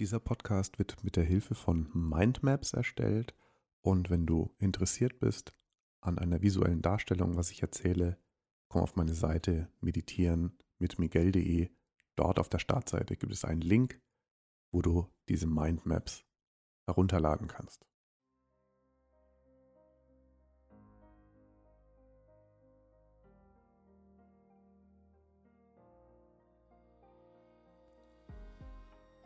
Dieser Podcast wird mit der Hilfe von Mindmaps erstellt und wenn du interessiert bist an einer visuellen Darstellung, was ich erzähle, komm auf meine Seite meditieren mit miguel.de. Dort auf der Startseite gibt es einen Link, wo du diese Mindmaps herunterladen kannst.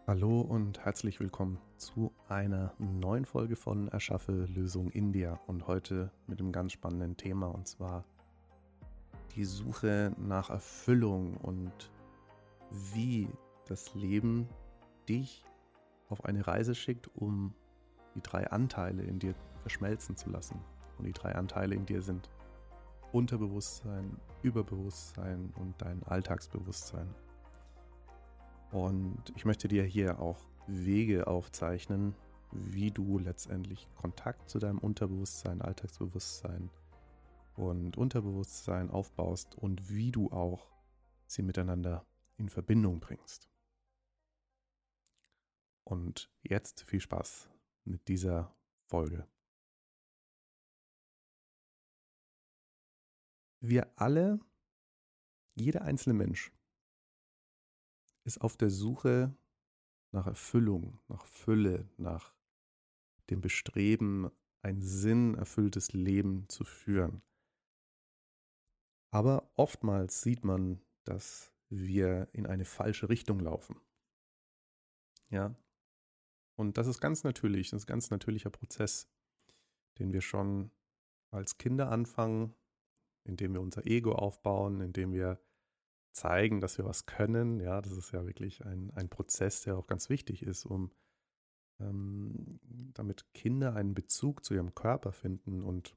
Hallo und herzlich willkommen zu einer neuen Folge von Erschaffe Lösung India und heute mit einem ganz spannenden Thema und zwar die Suche nach Erfüllung und wie das Leben dich auf eine Reise schickt, um die drei Anteile in dir verschmelzen zu lassen. Und die drei Anteile in dir sind Unterbewusstsein, Überbewusstsein und dein Alltagsbewusstsein. Und ich möchte dir hier auch Wege aufzeichnen, wie du letztendlich Kontakt zu deinem Unterbewusstsein, Alltagsbewusstsein und Unterbewusstsein aufbaust und wie du auch sie miteinander in Verbindung bringst. Und jetzt viel Spaß mit dieser Folge. Wir alle, jeder einzelne Mensch, ist auf der Suche nach Erfüllung, nach Fülle, nach dem Bestreben, ein sinnerfülltes Leben zu führen. Aber oftmals sieht man, dass wir in eine falsche Richtung laufen. Ja. Und das ist ganz natürlich, das ist ein ganz natürlicher Prozess, den wir schon als Kinder anfangen, indem wir unser Ego aufbauen, indem wir zeigen, dass wir was können. Ja, das ist ja wirklich ein, ein Prozess, der auch ganz wichtig ist, um ähm, damit Kinder einen Bezug zu ihrem Körper finden und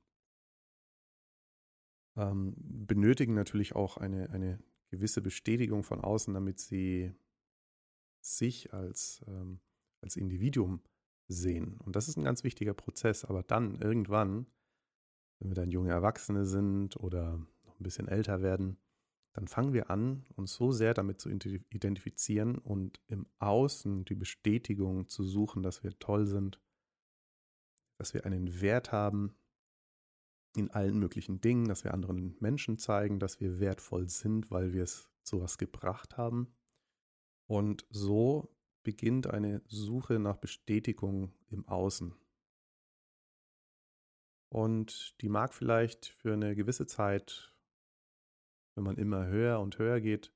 ähm, benötigen natürlich auch eine, eine gewisse Bestätigung von außen, damit sie sich als, ähm, als Individuum sehen. Und das ist ein ganz wichtiger Prozess. Aber dann irgendwann, wenn wir dann junge Erwachsene sind oder noch ein bisschen älter werden, dann fangen wir an, uns so sehr damit zu identifizieren und im Außen die Bestätigung zu suchen, dass wir toll sind, dass wir einen Wert haben in allen möglichen Dingen, dass wir anderen Menschen zeigen, dass wir wertvoll sind, weil wir es zu was gebracht haben. Und so beginnt eine Suche nach Bestätigung im Außen. Und die mag vielleicht für eine gewisse Zeit wenn man immer höher und höher geht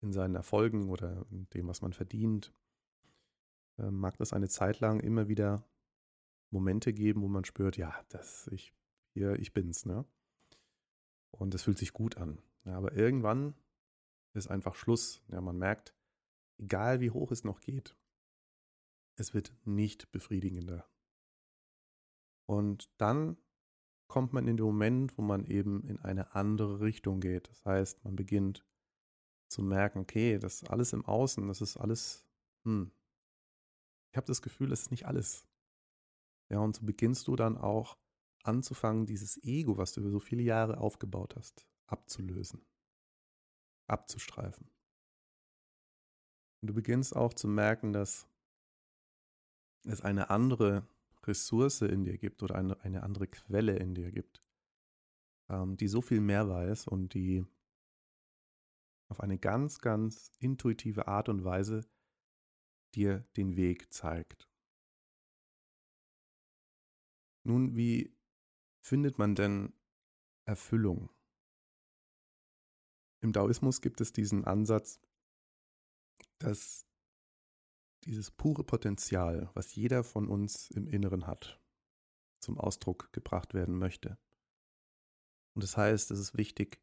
in seinen Erfolgen oder in dem, was man verdient, äh, mag das eine Zeit lang immer wieder Momente geben, wo man spürt, ja, das ich hier, ich bin's, ne? Und es fühlt sich gut an. Ja, aber irgendwann ist einfach Schluss. Ja, man merkt, egal wie hoch es noch geht, es wird nicht befriedigender. Und dann kommt man in den Moment, wo man eben in eine andere Richtung geht. Das heißt, man beginnt zu merken, okay, das ist alles im Außen, das ist alles, hm. Ich habe das Gefühl, das ist nicht alles. Ja, und so beginnst du dann auch anzufangen, dieses Ego, was du über so viele Jahre aufgebaut hast, abzulösen, abzustreifen. Und du beginnst auch zu merken, dass es eine andere Ressource in dir gibt oder eine, eine andere Quelle in dir gibt, ähm, die so viel mehr weiß und die auf eine ganz, ganz intuitive Art und Weise dir den Weg zeigt. Nun, wie findet man denn Erfüllung? Im Daoismus gibt es diesen Ansatz, dass dieses pure Potenzial, was jeder von uns im Inneren hat, zum Ausdruck gebracht werden möchte. Und das heißt, es ist wichtig,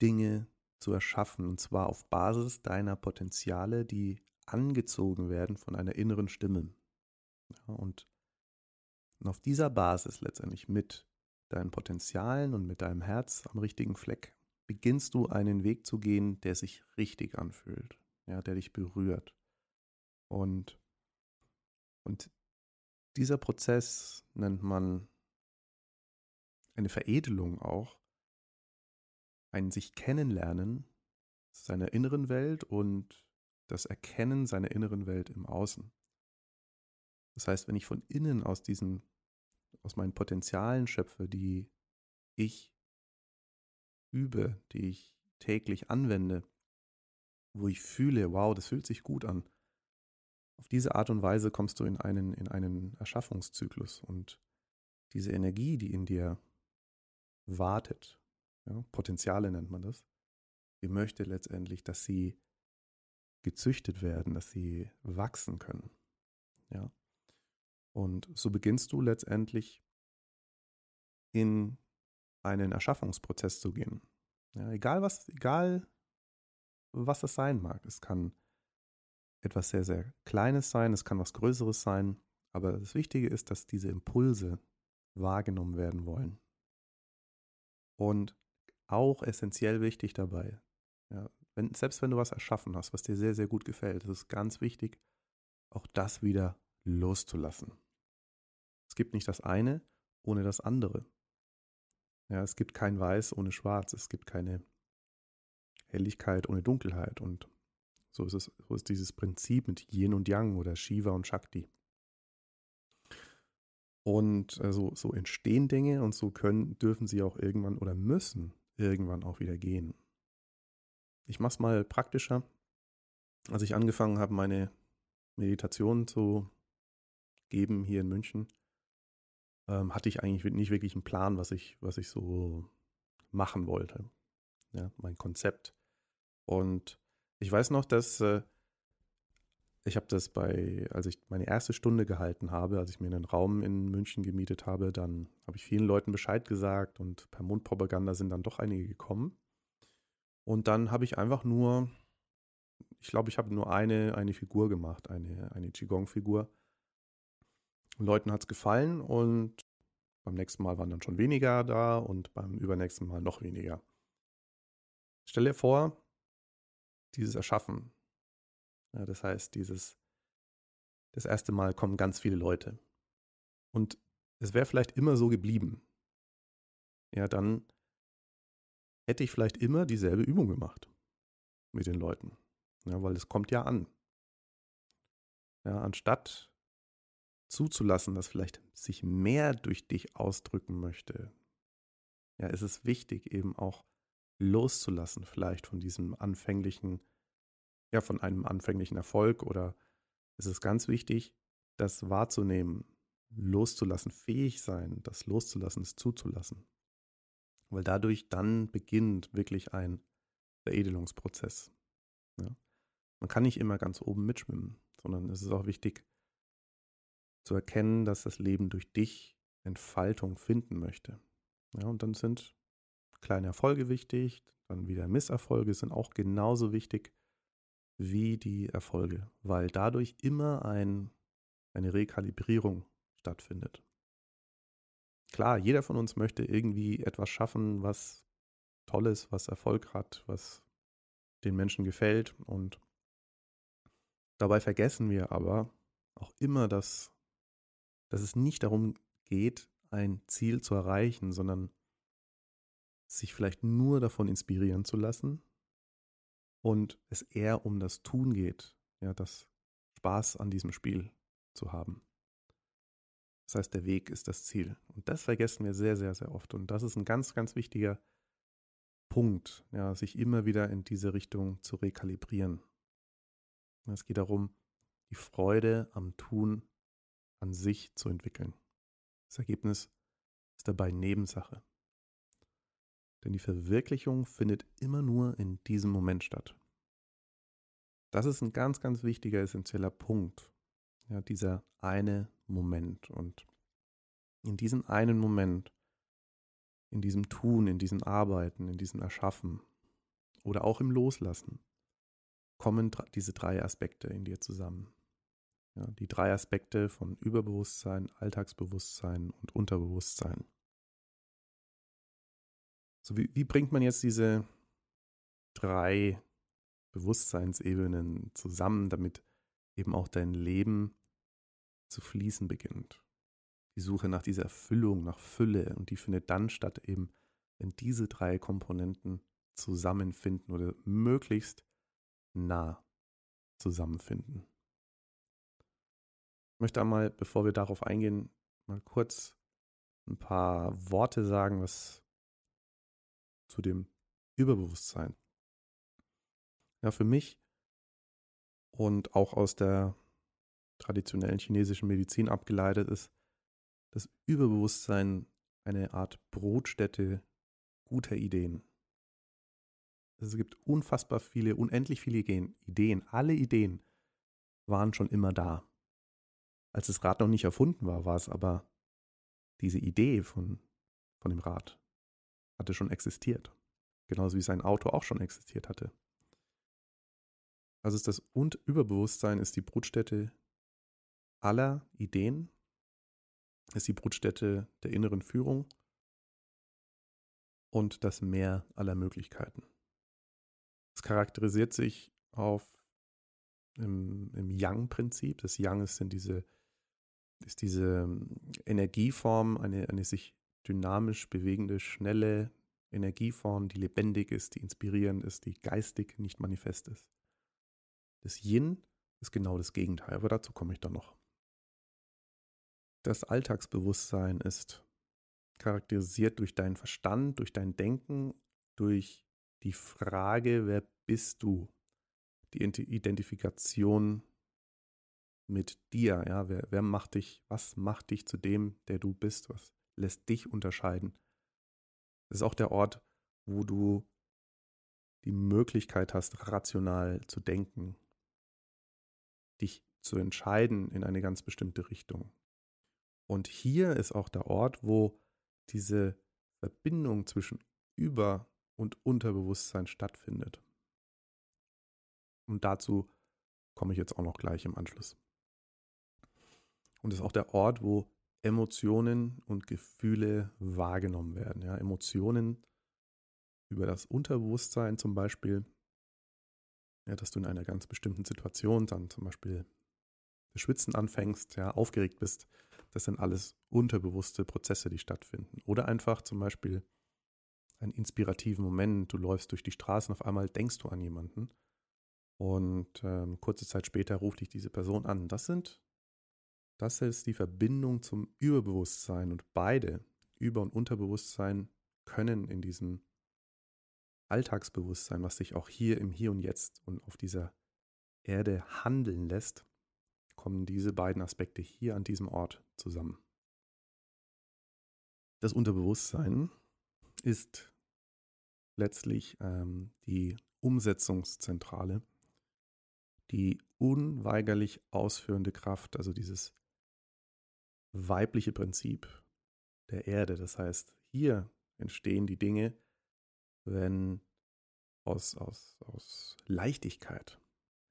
Dinge zu erschaffen, und zwar auf Basis deiner Potenziale, die angezogen werden von einer inneren Stimme. Ja, und, auf dieser Basis letztendlich mit deinen Potenzialen und mit deinem Herz am richtigen Fleck beginnst du einen Weg zu gehen, der sich richtig anfühlt, ja, der dich berührt. Und, und dieser Prozess nennt man eine Veredelung auch, ein sich kennenlernen seiner inneren Welt und das Erkennen seiner inneren Welt im Außen. Das heißt, wenn ich von innen aus diesen, aus meinen Potenzialen schöpfe, die ich übe, die ich täglich anwende, wo ich fühle, wow, das fühlt sich gut an. Auf diese Art und Weise kommst du in einen, in einen Erschaffungszyklus und diese Energie, die in dir wartet, ja, Potenziale nennt man das, die möchte letztendlich, dass sie gezüchtet werden, dass sie wachsen können. Ja. Und so beginnst du letztendlich in einen Erschaffungsprozess zu gehen. Ja, egal was, egal was das sein mag. Es kann etwas sehr, sehr Kleines sein, es kann was Größeres sein, aber das Wichtige ist, dass diese Impulse wahrgenommen werden wollen. Und auch essentiell wichtig dabei, ja, wenn, selbst wenn du was erschaffen hast, was dir sehr, sehr gut gefällt, ist es ganz wichtig, auch das wieder loszulassen. Es gibt nicht das eine ohne das andere. Ja, es gibt kein Weiß ohne Schwarz, es gibt keine Helligkeit ohne Dunkelheit und so ist es, so ist dieses Prinzip mit Yin und Yang oder Shiva und Shakti. Und also, so entstehen Dinge und so können, dürfen sie auch irgendwann oder müssen irgendwann auch wieder gehen. Ich mache es mal praktischer. Als ich angefangen habe, meine Meditation zu geben hier in München, ähm, hatte ich eigentlich nicht wirklich einen Plan, was ich, was ich so machen wollte. Ja, mein Konzept. Und ich weiß noch, dass äh, ich habe das bei, als ich meine erste Stunde gehalten habe, als ich mir einen Raum in München gemietet habe, dann habe ich vielen Leuten Bescheid gesagt und per Mundpropaganda sind dann doch einige gekommen. Und dann habe ich einfach nur, ich glaube, ich habe nur eine, eine Figur gemacht, eine, eine Qigong-Figur. Leuten hat es gefallen und beim nächsten Mal waren dann schon weniger da und beim übernächsten Mal noch weniger. Stell dir vor, dieses Erschaffen. Ja, das heißt, dieses, das erste Mal kommen ganz viele Leute. Und es wäre vielleicht immer so geblieben. Ja, dann hätte ich vielleicht immer dieselbe Übung gemacht mit den Leuten. Ja, weil es kommt ja an. Ja, anstatt zuzulassen, dass vielleicht sich mehr durch dich ausdrücken möchte, ja, ist es wichtig, eben auch loszulassen, vielleicht von diesem anfänglichen, ja, von einem anfänglichen Erfolg oder es ist ganz wichtig, das wahrzunehmen, loszulassen, fähig sein, das loszulassen, es zuzulassen. Weil dadurch dann beginnt wirklich ein Veredelungsprozess. Ja. Man kann nicht immer ganz oben mitschwimmen, sondern es ist auch wichtig zu erkennen, dass das Leben durch dich Entfaltung finden möchte. Ja, und dann sind kleine Erfolge wichtig, dann wieder Misserfolge sind auch genauso wichtig wie die Erfolge, weil dadurch immer ein, eine Rekalibrierung stattfindet. Klar, jeder von uns möchte irgendwie etwas schaffen, was toll ist, was Erfolg hat, was den Menschen gefällt und dabei vergessen wir aber auch immer, dass, dass es nicht darum geht, ein Ziel zu erreichen, sondern sich vielleicht nur davon inspirieren zu lassen und es eher um das Tun geht, ja, das Spaß an diesem Spiel zu haben. Das heißt, der Weg ist das Ziel. Und das vergessen wir sehr, sehr, sehr oft. Und das ist ein ganz, ganz wichtiger Punkt, ja, sich immer wieder in diese Richtung zu rekalibrieren. Es geht darum, die Freude am Tun an sich zu entwickeln. Das Ergebnis ist dabei Nebensache. Denn die Verwirklichung findet immer nur in diesem Moment statt. Das ist ein ganz, ganz wichtiger, essentieller Punkt. Ja, dieser eine Moment. Und in diesem einen Moment, in diesem Tun, in diesem Arbeiten, in diesem Erschaffen oder auch im Loslassen, kommen diese drei Aspekte in dir zusammen. Ja, die drei Aspekte von Überbewusstsein, Alltagsbewusstsein und Unterbewusstsein. So, wie, wie bringt man jetzt diese drei Bewusstseinsebenen zusammen, damit eben auch dein Leben zu fließen beginnt? Die Suche nach dieser Erfüllung, nach Fülle und die findet dann statt eben, wenn diese drei Komponenten zusammenfinden oder möglichst nah zusammenfinden. Ich möchte einmal, bevor wir darauf eingehen, mal kurz ein paar Worte sagen, was zu dem Überbewusstsein. Ja, für mich und auch aus der traditionellen chinesischen Medizin abgeleitet ist das Überbewusstsein eine Art Brotstätte guter Ideen. Es gibt unfassbar viele, unendlich viele Ideen. Alle Ideen waren schon immer da. Als das Rad noch nicht erfunden war, war es aber diese Idee von, von dem Rad hatte schon existiert. Genauso wie sein Auto auch schon existiert hatte. Also ist das und Überbewusstsein ist die Brutstätte aller Ideen, ist die Brutstätte der inneren Führung und das Meer aller Möglichkeiten. Es charakterisiert sich auf im, im Yang-Prinzip. Das Yang ist, sind diese, ist diese ähm, Energieform, eine, eine sich dynamisch bewegende, schnelle Energieform, die lebendig ist, die inspirierend ist, die geistig nicht manifest ist. Das Yin ist genau das Gegenteil, aber dazu komme ich dann noch. Das Alltagsbewusstsein ist charakterisiert durch deinen Verstand, durch dein Denken, durch die Frage, wer bist du? Die Identifikation mit dir, ja, wer, wer macht dich, was macht dich zu dem, der du bist, was lässt dich unterscheiden? Es ist auch der Ort, wo du die Möglichkeit hast, rational zu denken, dich zu entscheiden in eine ganz bestimmte Richtung. Und hier ist auch der Ort, wo diese Verbindung zwischen Über- und Unterbewusstsein stattfindet. Und dazu komme ich jetzt auch noch gleich im Anschluss. Und es ist auch der Ort, wo Emotionen und Gefühle wahrgenommen werden. Ja, Emotionen über das Unterbewusstsein zum Beispiel, ja, dass du in einer ganz bestimmten Situation dann zum Beispiel Schwitzen anfängst, ja, aufgeregt bist, das sind alles unterbewusste Prozesse, die stattfinden. Oder einfach zum Beispiel einen inspirativen Moment, du läufst durch die Straßen, auf einmal denkst du an jemanden und ähm, kurze Zeit später ruft dich diese Person an. Das sind, das ist die Verbindung zum Überbewusstsein und beide, Über- und Unterbewusstsein, können in diesem Alltagsbewusstsein, was sich auch hier im Hier und Jetzt und auf dieser Erde handeln lässt, kommen diese beiden Aspekte hier an diesem Ort zusammen. Das Unterbewusstsein ist letztlich ähm, die Umsetzungszentrale, die unweigerlich ausführende Kraft, also dieses weibliche Prinzip der Erde. Das heißt, hier entstehen die Dinge, wenn aus, aus, aus Leichtigkeit.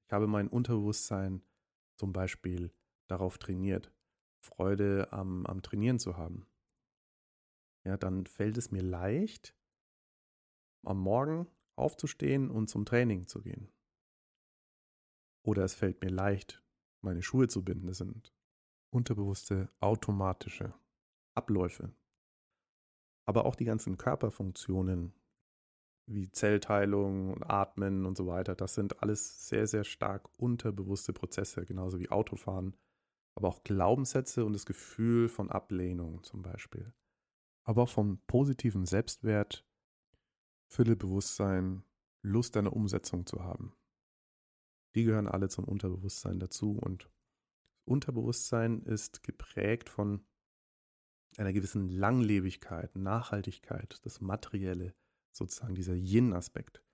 Ich habe mein Unterbewusstsein zum Beispiel darauf trainiert, Freude am, am Trainieren zu haben, ja, dann fällt es mir leicht, am Morgen aufzustehen und zum Training zu gehen. Oder es fällt mir leicht, meine Schuhe zu binden. Das sind unterbewusste, automatische Abläufe. Aber auch die ganzen Körperfunktionen, wie Zellteilung und Atmen und so weiter, das sind alles sehr, sehr stark unterbewusste Prozesse, genauso wie Autofahren, aber auch Glaubenssätze und das Gefühl von Ablehnung zum Beispiel. Aber auch vom positiven Selbstwert, Viertelbewusstsein, Lust einer Umsetzung zu haben. Die gehören alle zum Unterbewusstsein dazu und Unterbewusstsein ist geprägt von einer gewissen Langlebigkeit, Nachhaltigkeit, das Materielle, sozusagen dieser Yin-Aspekt.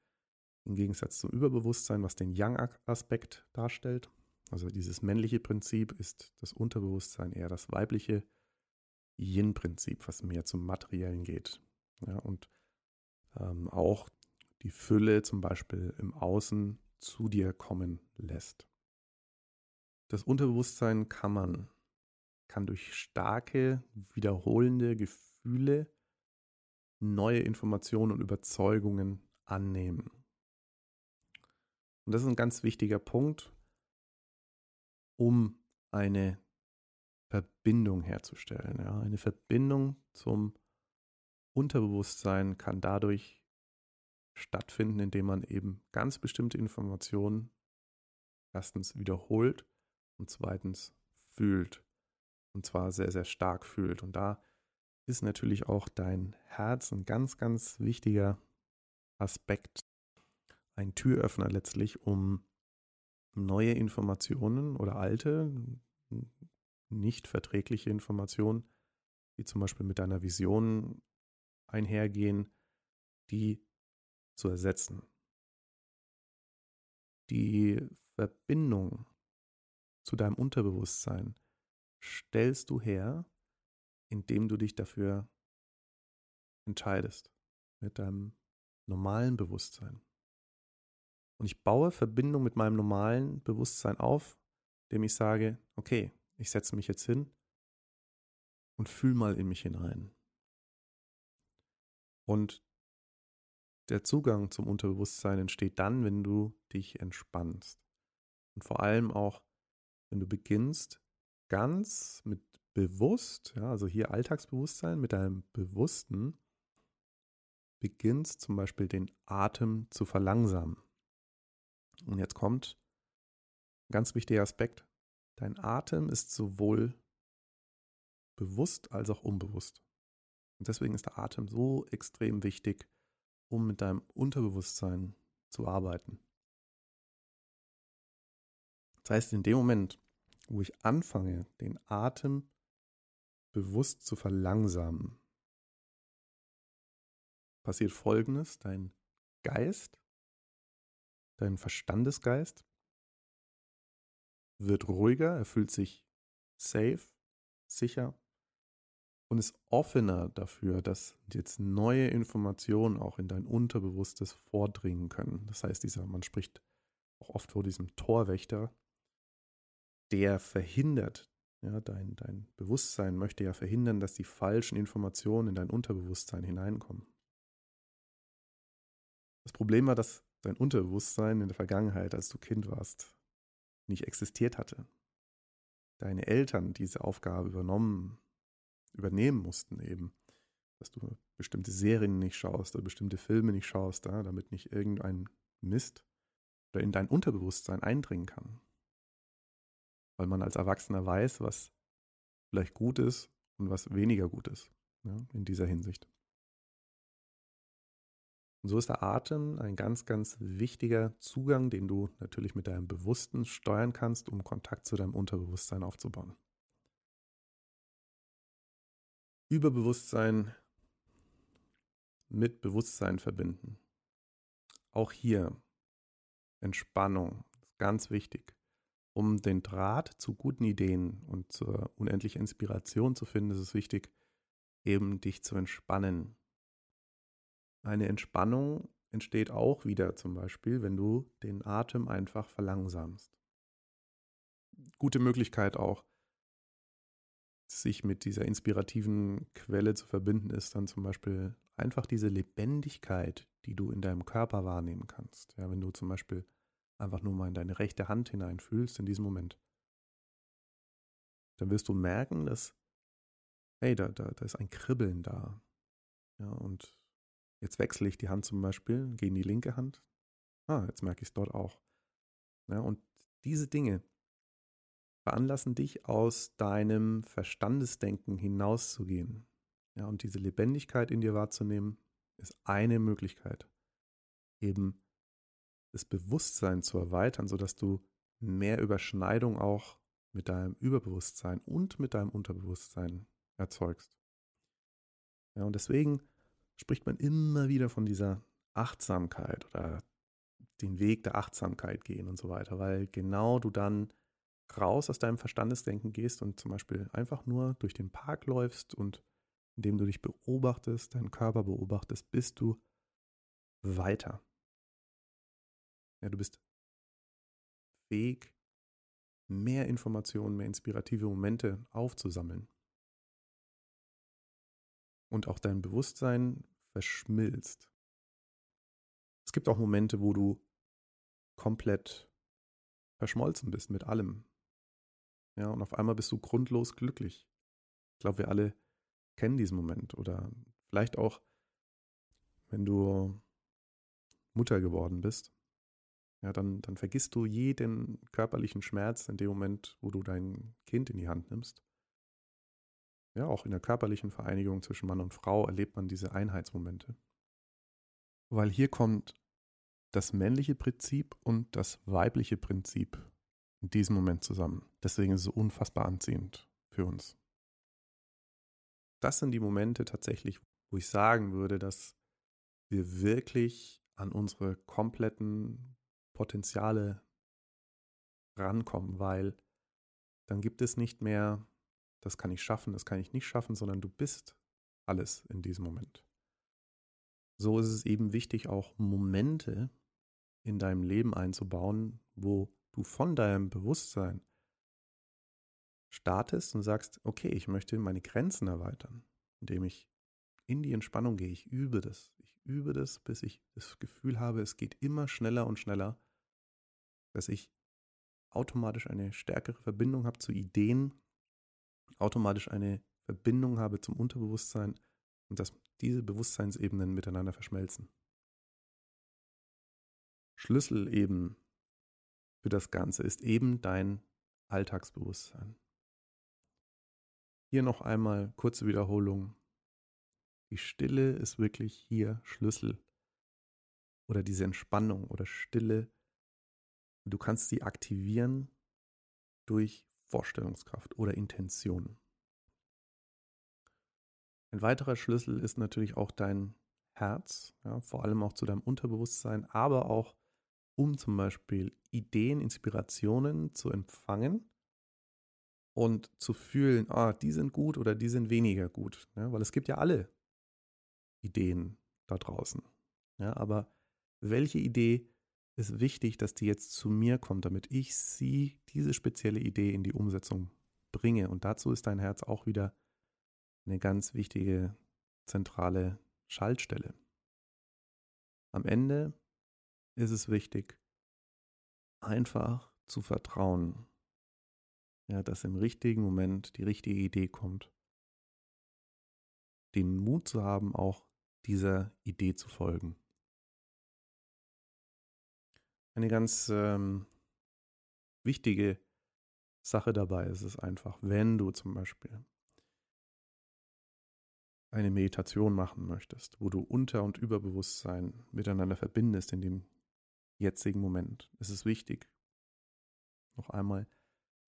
Im Gegensatz zum Überbewusstsein, was den Yang-Aspekt darstellt. Also dieses männliche Prinzip ist das Unterbewusstsein eher das weibliche Yin-Prinzip, was mehr zum Materiellen geht. Ja, und ähm, auch die Fülle zum Beispiel im Außen zu dir kommen lässt. Das Unterbewusstsein kann man, kann durch starke, wiederholende Gefühle neue Informationen und Überzeugungen annehmen. Und das ist ein ganz wichtiger Punkt, um eine Verbindung herzustellen. Ja. Eine Verbindung zum Unterbewusstsein kann dadurch stattfinden, indem man eben ganz bestimmte Informationen erstens wiederholt und zweitens fühlt. Und zwar sehr, sehr stark fühlt. Und da ist natürlich auch dein Herz ein ganz, ganz wichtiger Aspekt, ein Türöffner letztlich, um neue Informationen oder alte, nicht verträgliche Informationen, die zum Beispiel mit deiner Vision einhergehen, die zu ersetzen. Die Verbindung zu deinem Unterbewusstsein stellst du her, indem du dich dafür entscheidest, mit deinem normalen Bewusstsein. Und ich baue Verbindung mit meinem normalen Bewusstsein auf, indem ich sage, okay, ich setze mich jetzt hin und fühl mal in mich hinein. Und der Zugang zum Unterbewusstsein entsteht dann, wenn du dich entspannst. Und vor allem auch, wenn du beginnst, ganz mit bewusst, ja, also hier Alltagsbewusstsein, mit deinem Bewussten, beginnst zum Beispiel den Atem zu verlangsamen. Und jetzt kommt ein ganz wichtiger Aspekt. Dein Atem ist sowohl bewusst als auch unbewusst. Und deswegen ist der Atem so extrem wichtig, um mit deinem Unterbewusstsein zu arbeiten. Das heißt, in dem Moment, wo ich anfange, den Atem bewusst zu verlangsamen, passiert Folgendes. Dein Geist, dein Verstandesgeist wird ruhiger, er fühlt sich safe, sicher und ist offener dafür, dass jetzt neue Informationen auch in dein Unterbewusstes vordringen können. Das heißt, dieser, man spricht auch oft vor diesem Torwächter, der verhindert, ja, dein, dein Bewusstsein möchte ja verhindern, dass die falschen Informationen in dein Unterbewusstsein hineinkommen. Das Problem war, dass dein Unterbewusstsein in der Vergangenheit, als du Kind warst, nicht existiert hatte. Deine Eltern diese Aufgabe übernommen, übernehmen mussten eben, dass du bestimmte Serien nicht schaust oder bestimmte Filme nicht schaust, da, damit nicht irgendein Mist in dein Unterbewusstsein eindringen kann weil man als Erwachsener weiß, was vielleicht gut ist und was weniger gut ist ja, in dieser Hinsicht. Und so ist der Atem ein ganz, ganz wichtiger Zugang, den du natürlich mit deinem Bewussten steuern kannst, um Kontakt zu deinem Unterbewusstsein aufzubauen. Überbewusstsein mit Bewusstsein verbinden. Auch hier Entspannung ganz wichtig um den Draht zu guten Ideen und zur unendlichen Inspiration zu finden, ist es wichtig, eben dich zu entspannen. Eine Entspannung entsteht auch wieder zum Beispiel, wenn du den Atem einfach verlangsamst. Gute Möglichkeit auch, sich mit dieser inspirativen Quelle zu verbinden, ist dann zum Beispiel einfach diese Lebendigkeit, die du in deinem Körper wahrnehmen kannst. Ja, wenn du zum Beispiel einfach nur mal in deine rechte Hand hineinfühlst in diesem Moment, dann wirst du merken, dass, hey, da, da, da ist ein Kribbeln da. Ja, und jetzt wechsle ich die Hand zum Beispiel, gehe in die linke Hand. Ah, jetzt merke ich es dort auch. Ja, und diese Dinge veranlassen dich aus deinem Verstandesdenken hinauszugehen. Ja, und diese Lebendigkeit in dir wahrzunehmen, ist eine Möglichkeit, eben das Bewusstsein zu erweitern, sodass du mehr Überschneidung auch mit deinem Überbewusstsein und mit deinem Unterbewusstsein erzeugst. Ja, und deswegen spricht man immer wieder von dieser Achtsamkeit oder den Weg der Achtsamkeit gehen und so weiter, weil genau du dann raus aus deinem Verstandesdenken gehst und zum Beispiel einfach nur durch den Park läufst und indem du dich beobachtest, deinen Körper beobachtest, bist du weiter. Ja, du bist fähig, mehr Informationen, mehr inspirative Momente aufzusammeln. Und auch dein Bewusstsein verschmilzt. Es gibt auch Momente, wo du komplett verschmolzen bist mit allem. Ja, und auf einmal bist du grundlos glücklich. Ich glaube, wir alle kennen diesen Moment. Oder vielleicht auch, wenn du Mutter geworden bist Ja, dann, dann vergisst du jeden körperlichen Schmerz in dem Moment, wo du dein Kind in die Hand nimmst. Ja, auch in der körperlichen Vereinigung zwischen Mann und Frau erlebt man diese Einheitsmomente. Weil hier kommt das männliche Prinzip und das weibliche Prinzip in diesem Moment zusammen. Deswegen ist es unfassbar anziehend für uns. Das sind die Momente tatsächlich, wo ich sagen würde, dass wir wirklich an unsere kompletten Potenziale rankommen, weil dann gibt es nicht mehr, das kann ich schaffen, das kann ich nicht schaffen, sondern du bist alles in diesem Moment. So ist es eben wichtig, auch Momente in deinem Leben einzubauen, wo du von deinem Bewusstsein startest und sagst, okay, ich möchte meine Grenzen erweitern, indem ich in die Entspannung gehe, ich übe das, ich übe das, bis ich das Gefühl habe, es geht immer schneller und schneller, dass ich automatisch eine stärkere Verbindung habe zu Ideen, automatisch eine Verbindung habe zum Unterbewusstsein und dass diese Bewusstseinsebenen miteinander verschmelzen. Schlüssel eben für das Ganze ist eben dein Alltagsbewusstsein. Hier noch einmal kurze Wiederholung. Die Stille ist wirklich hier Schlüssel. Oder diese Entspannung oder Stille. Du kannst sie aktivieren durch Vorstellungskraft oder Intention. Ein weiterer Schlüssel ist natürlich auch dein Herz, ja, vor allem auch zu deinem Unterbewusstsein, aber auch um zum Beispiel Ideen, Inspirationen zu empfangen und zu fühlen, ah, die sind gut oder die sind weniger gut. Ja, weil es gibt ja alle Ideen da draußen. Ja, aber welche Idee ist wichtig, dass die jetzt zu mir kommt, damit ich sie, diese spezielle Idee in die Umsetzung bringe. Und dazu ist dein Herz auch wieder eine ganz wichtige zentrale Schaltstelle. Am Ende ist es wichtig, einfach zu vertrauen, ja, dass im richtigen Moment die richtige Idee kommt. Den Mut zu haben, auch dieser Idee zu folgen. Eine ganz ähm, wichtige Sache dabei ist es einfach, wenn du zum Beispiel eine Meditation machen möchtest, wo du Unter- und Überbewusstsein miteinander verbindest in dem jetzigen Moment, ist es wichtig, noch einmal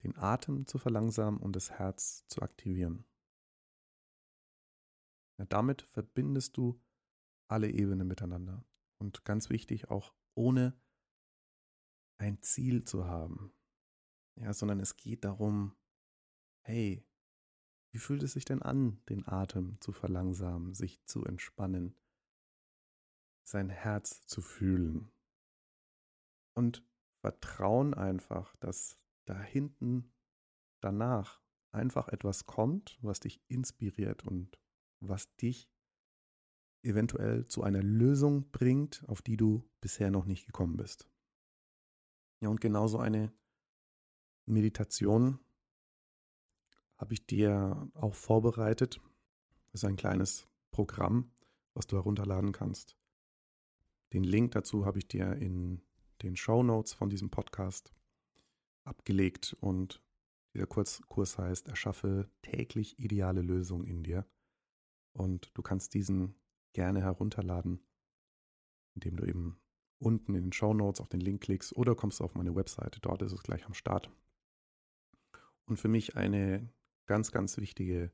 den Atem zu verlangsamen und das Herz zu aktivieren. Ja, damit verbindest du alle Ebenen miteinander. Und ganz wichtig, auch ohne ein Ziel zu haben. Ja, sondern es geht darum, hey, wie fühlt es sich denn an, den Atem zu verlangsamen, sich zu entspannen, sein Herz zu fühlen? Und vertrauen einfach, dass da hinten danach einfach etwas kommt, was dich inspiriert und was dich eventuell zu einer Lösung bringt, auf die du bisher noch nicht gekommen bist. Ja, und genauso eine Meditation habe ich dir auch vorbereitet. Das ist ein kleines Programm, was du herunterladen kannst. Den Link dazu habe ich dir in den Show Notes von diesem Podcast abgelegt und dieser Kurzkurs heißt Erschaffe täglich ideale Lösungen in dir. Und du kannst diesen gerne herunterladen, indem du eben unten in den Show Notes auf den Link klickst oder kommst du auf meine Webseite. Dort ist es gleich am Start. Und für mich eine ganz, ganz wichtige,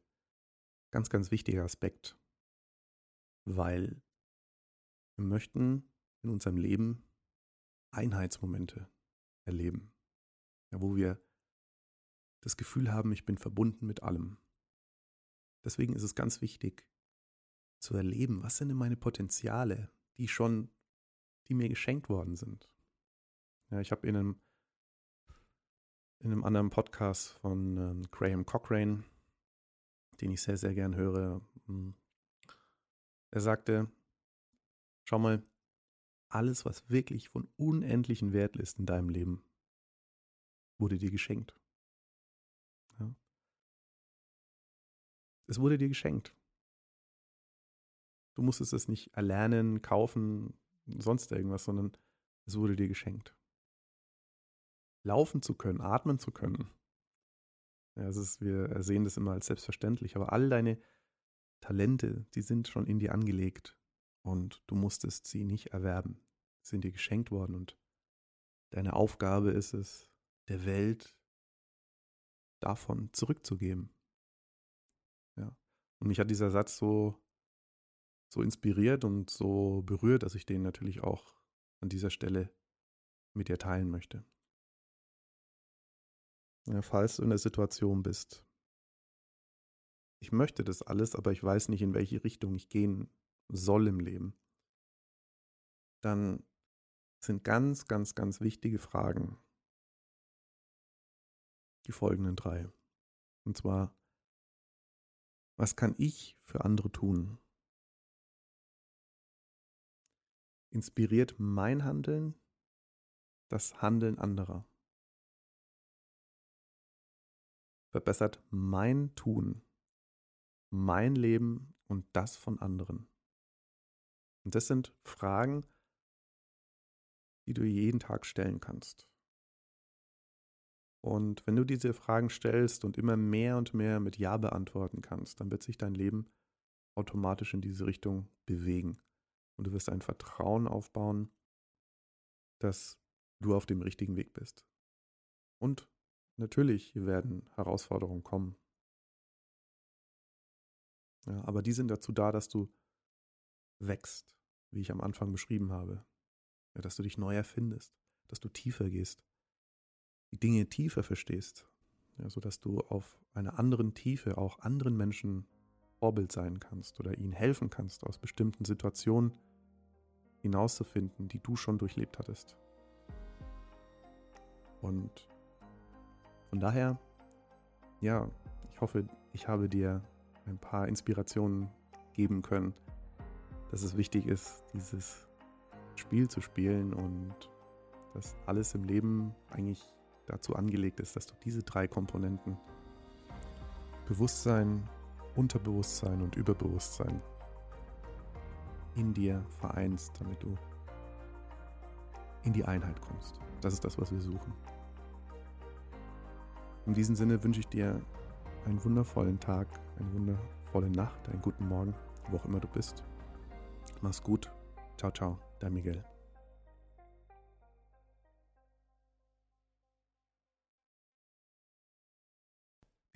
ganz, ganz wichtiger Aspekt, weil wir möchten in unserem Leben Einheitsmomente erleben, ja, wo wir das Gefühl haben, ich bin verbunden mit allem. Deswegen ist es ganz wichtig zu erleben, was sind denn meine Potenziale, die schon, die mir geschenkt worden sind. Ja, ich habe in einem in einem anderen Podcast von ähm, Graham Cochrane, den ich sehr, sehr gern höre. Hm, er sagte, schau mal, alles, was wirklich von unendlichen Wert ist in deinem Leben, wurde dir geschenkt. Ja. Es wurde dir geschenkt. Du musstest es nicht erlernen, kaufen, sonst irgendwas, sondern es wurde dir geschenkt. laufen zu können, atmen zu können. Ja, es ist, wir sehen das immer als selbstverständlich, aber all deine Talente, die sind schon in dir angelegt und du musstest sie nicht erwerben. Sie sind dir geschenkt worden und deine Aufgabe ist es, der Welt davon zurückzugeben. Ja. Und mich hat dieser Satz so, so inspiriert und so berührt, dass ich den natürlich auch an dieser Stelle mit dir teilen möchte. Ja, falls du in der Situation bist, ich möchte das alles, aber ich weiß nicht, in welche Richtung ich gehen soll im Leben, dann sind ganz, ganz, ganz wichtige Fragen die folgenden drei. Und zwar, was kann ich für andere tun? Inspiriert mein Handeln das Handeln anderer? Verbessert mein Tun mein Leben und das von anderen? Und das sind Fragen, die du jeden Tag stellen kannst. Und wenn du diese Fragen stellst und immer mehr und mehr mit Ja beantworten kannst, dann wird sich dein Leben automatisch in diese Richtung bewegen. Und du wirst ein Vertrauen aufbauen, dass du auf dem richtigen Weg bist. Und natürlich werden Herausforderungen kommen. Ja, aber die sind dazu da, dass du wächst, wie ich am Anfang beschrieben habe. Ja, dass du dich neu erfindest, dass du tiefer gehst, die Dinge tiefer verstehst, ja, sodass du auf einer anderen Tiefe auch anderen Menschen Vorbild sein kannst oder ihnen helfen kannst, aus bestimmten Situationen hinauszufinden, die du schon durchlebt hattest. Und von daher, ja, ich hoffe, ich habe dir ein paar Inspirationen geben können, dass es wichtig ist, dieses Spiel zu spielen und dass alles im Leben eigentlich dazu angelegt ist, dass du diese drei Komponenten Bewusstsein, Unterbewusstsein und Überbewusstsein in dir vereinst, damit du in die Einheit kommst. Das ist das, was wir suchen. In diesem Sinne wünsche ich dir einen wundervollen Tag, eine wundervolle Nacht, einen guten Morgen, wo auch immer du bist. Mach's gut. Ciao, ciao, dein Miguel.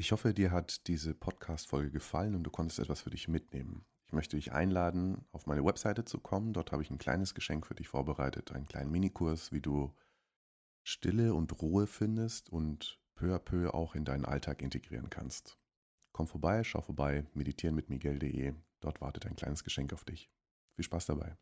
Ich hoffe, dir hat diese Podcast-Folge gefallen und du konntest etwas für dich mitnehmen. Ich möchte dich einladen, auf meine Webseite zu kommen. Dort habe ich ein kleines Geschenk für dich vorbereitet, einen kleinen Minikurs, wie du Stille und Ruhe findest und peu à peu auch in deinen Alltag integrieren kannst. Komm vorbei, schau vorbei, meditieren mit Miguel.de. Dort wartet ein kleines Geschenk auf dich. Viel Spaß dabei.